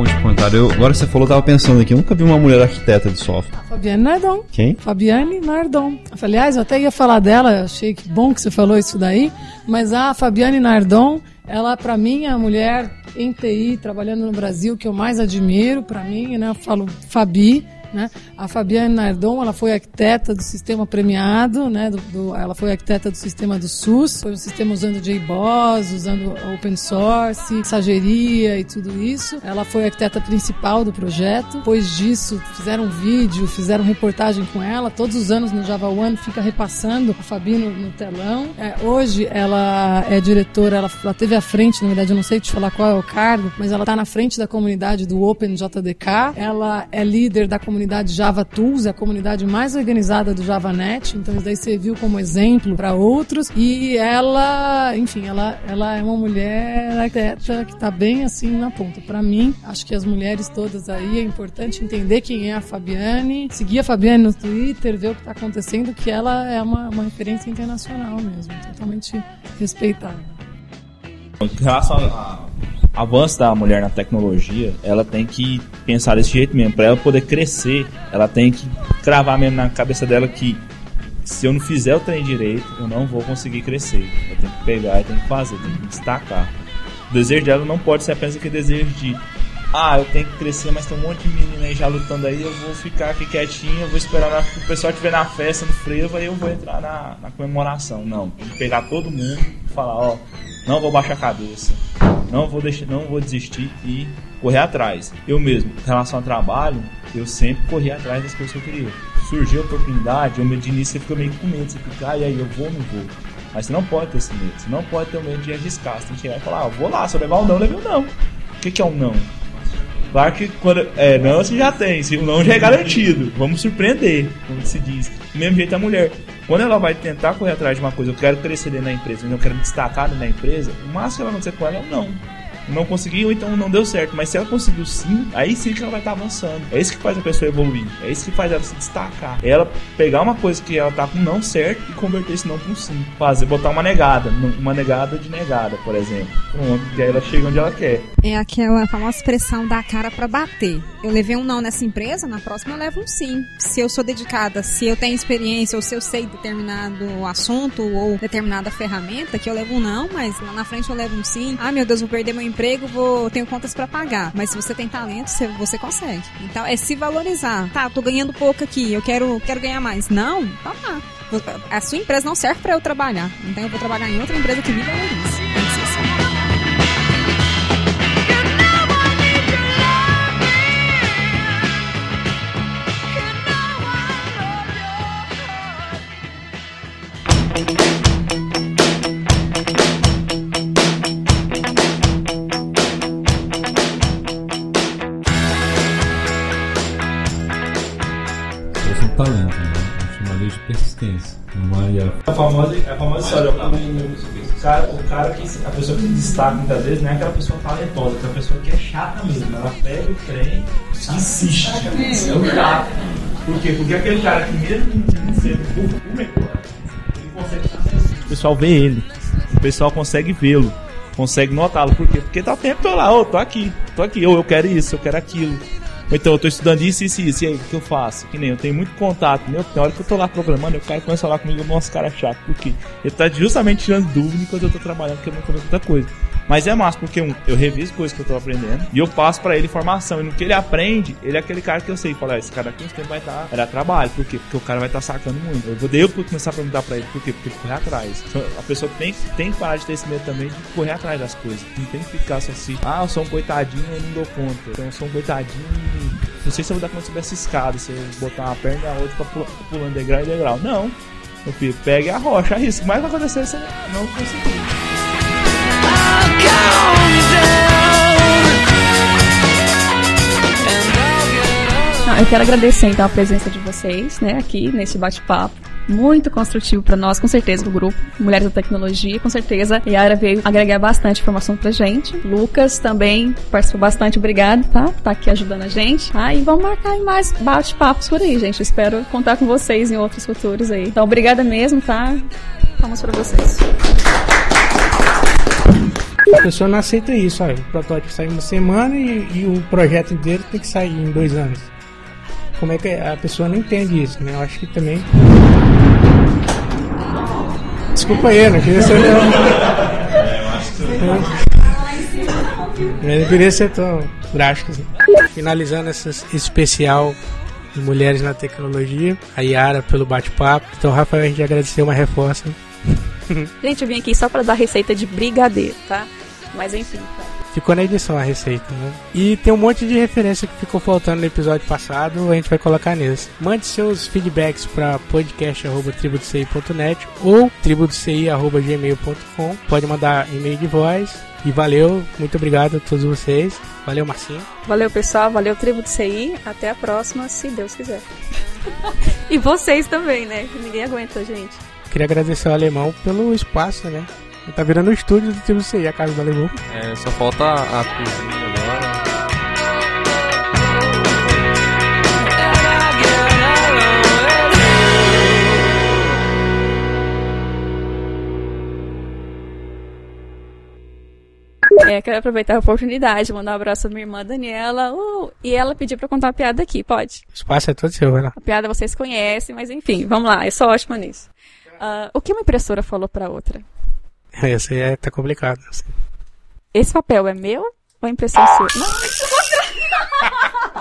último comentário. Eu, agora você falou, eu tava pensando aqui, eu nunca vi uma mulher arquiteta de software. Fabiane Nardon. Quem? Fabiane Nardon. Aliás, eu até ia falar dela, achei que bom que você falou isso daí, mas a Fabiane Nardon, ela para mim é a mulher em TI trabalhando no Brasil que eu mais admiro, para mim, né? Eu falo Fabi, né? A Fabiane Nardon, ela foi arquiteta do sistema premiado, né? Do, do, ela foi arquiteta do sistema do SUS, foi um sistema usando JBoss, usando open source, mensageria e tudo isso. Ela foi arquiteta principal do projeto. Depois disso, fizeram vídeo, fizeram reportagem com ela. Todos os anos no Java One fica repassando a Fabi no, no telão. É, hoje ela é diretora, ela, ela teve à frente, na verdade eu não sei te falar qual é o cargo, mas ela está na frente da comunidade do Open JDK. Ela é líder da comunidade comunidade Java Tools, é a comunidade mais organizada do JavaNet, então isso daí serviu como exemplo para outros. E ela, enfim, ela, ela é uma mulher arquiteta que está bem assim na ponta. Para mim, acho que as mulheres todas aí é importante entender quem é a Fabiane, seguir a Fabiane no Twitter, ver o que está acontecendo, que ela é uma, uma referência internacional mesmo, totalmente respeitada. Em relação a avanço da mulher na tecnologia, ela tem que pensar desse jeito mesmo. Para ela poder crescer, ela tem que cravar mesmo na cabeça dela que se eu não fizer o trem direito, eu não vou conseguir crescer. Eu tenho que pegar e tenho que fazer, tenho que destacar. O desejo dela não pode ser apenas aquele desejo de ah, eu tenho que crescer, mas tem um monte de menina aí já lutando aí, eu vou ficar aqui quietinho, eu vou esperar na, o pessoal estiver na festa, no frevo, aí eu vou entrar na, na comemoração. Não, tem que pegar todo mundo e falar, ó, não vou baixar a cabeça, não vou deixar, não vou desistir e correr atrás. Eu mesmo, em relação ao trabalho, eu sempre corri atrás das coisas que eu queria. Surgiu a oportunidade, eu de início você fica meio com medo, você fica, ah, e aí eu vou ou não vou? Mas você não pode ter esse medo, você não pode ter o medo de arriscar, você tem que chegar e falar, ah, vou lá, se eu levar o não, eu levei o não. O que, que é um não? Claro que quando. É, não você já tem, se o não já é garantido. Vamos surpreender, como se diz. Do mesmo jeito a mulher. Quando ela vai tentar correr atrás de uma coisa, eu quero crescer dentro da empresa, eu quero me destacar dentro da empresa, o máximo que ela acontecer com ela é não não conseguiu, então não deu certo. Mas se ela conseguiu sim, aí sim que ela vai estar tá avançando. É isso que faz a pessoa evoluir. É isso que faz ela se destacar. É ela pegar uma coisa que ela tá com não certo e converter esse não com sim. Fazer, botar uma negada. Uma negada de negada, por exemplo. Pronto, que aí ela chega onde ela quer. É aquela famosa expressão da cara para bater. Eu levei um não nessa empresa, na próxima eu levo um sim. Se eu sou dedicada, se eu tenho experiência ou se eu sei determinado assunto ou determinada ferramenta, que eu levo um não, mas lá na frente eu levo um sim. Ah, meu Deus, vou perder meu emprego, vou tenho contas para pagar. Mas se você tem talento, você, você consegue. Então é se valorizar. Tá, tô ganhando pouco aqui, eu quero, quero ganhar mais. Não, tá lá. A sua empresa não serve para eu trabalhar. Então eu vou trabalhar em outra empresa que me valorize. A famosa, a famosa história, o cara, o cara que a pessoa que se destaca muitas vezes não é aquela pessoa talentosa, é aquela pessoa que é chata mesmo. Ela pega o trem e insiste. É o chato. Por quê? Porque aquele cara que mesmo sendo público, ele consegue O pessoal vê ele, o pessoal consegue vê-lo, consegue notá-lo. Por quê? Porque tá o tempo todo lá, ô, oh, tô aqui, tô aqui, ou eu quero isso, eu quero aquilo. Ou então, eu tô estudando isso, isso isso. E aí, o que eu faço? Que nem eu tenho muito contato. Meu, tem hora que eu tô lá programando, o cara começa a falar comigo, nossa, cara chato. Porque ele tá justamente tirando dúvida enquanto eu tô trabalhando, porque eu não tô outra coisa. Mas é massa, porque um, eu reviso coisas que eu tô aprendendo e eu passo para ele informação. E no que ele aprende, ele é aquele cara que eu sei. Fala, ah, esse cara aqui uns tempos vai estar. Tá, era trabalho. Por quê? Porque o cara vai estar tá sacando muito. Eu vou eu começar a perguntar pra ele, por quê? Porque correr atrás. A pessoa tem, tem que parar de ter esse medo também de correr atrás das coisas. Não tem que ficar só assim, ah, eu sou um coitadinho, eu não dou conta. Então eu sou um coitadinho. Não sei se eu vou dar conta subir essa escada, se eu botar uma perna e a outra pra pular, pulando degrau e degrau. Não. Meu filho, pegue a rocha, arrisca. O mais vai acontecer se você não conseguir. Eu quero agradecer então a presença de vocês, né, aqui nesse bate-papo muito construtivo para nós, com certeza, do grupo Mulheres da Tecnologia. Com certeza, Yara veio agregar bastante informação pra gente. Lucas também participou bastante, obrigado, tá? Tá aqui ajudando a gente. Ah, e vamos marcar mais bate-papos por aí, gente. Espero contar com vocês em outros futuros aí. Então, obrigada mesmo, tá? Vamos para vocês. A pessoa não aceita isso, olha, o protótipo sai uma semana e, e, o projeto inteiro tem que sair em dois anos. Como é que a pessoa não entende isso, né? Eu acho que também. Desculpa aí, não queria ser tão. Eu não queria ser tão drástico assim. Finalizando esse especial de mulheres na tecnologia, a Yara pelo bate-papo. Então, Rafael, a gente agradeceu uma reforça. *laughs* Gente, eu vim aqui só para dar receita de brigadeiro, tá? Mas enfim, tá. Ficou na edição a receita, né? E tem um monte de referência que ficou faltando no episódio passado, a gente vai colocar nesse. Mande seus feedbacks para podcast.tribudocei.net ou tribudocei.gmail.com. Pode mandar e-mail de voz. E valeu, muito obrigado a todos vocês. Valeu, Marcinho. Valeu, pessoal. Valeu, Tribo do CI. Até a próxima, se Deus quiser. *laughs* e vocês também, né? Que ninguém aguenta, gente. Queria agradecer ao Alemão pelo espaço, né? Tá virando o estúdio do Tiro CI, a casa do Alemão. É, só falta a cozinha agora. É, quero aproveitar a oportunidade, mandar um abraço à minha irmã Daniela. Uh, e ela pediu pra contar uma piada aqui, pode? O espaço é todo seu, lá. A piada vocês conhecem, mas enfim, vamos lá, eu sou ótima nisso. Uh, o que uma impressora falou pra outra? Esse aí é, tá complicado. Assim. Esse papel é meu ou é impressão sua? *laughs* Não,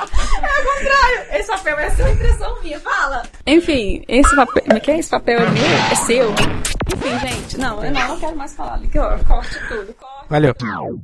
ao *laughs* contrário. Esse papel é sua impressão minha, fala. Enfim, esse papel. Como é que é? Esse papel é meu? É seu? Enfim, gente. Não, eu não, não quero mais falar. Corte tudo. Valeu.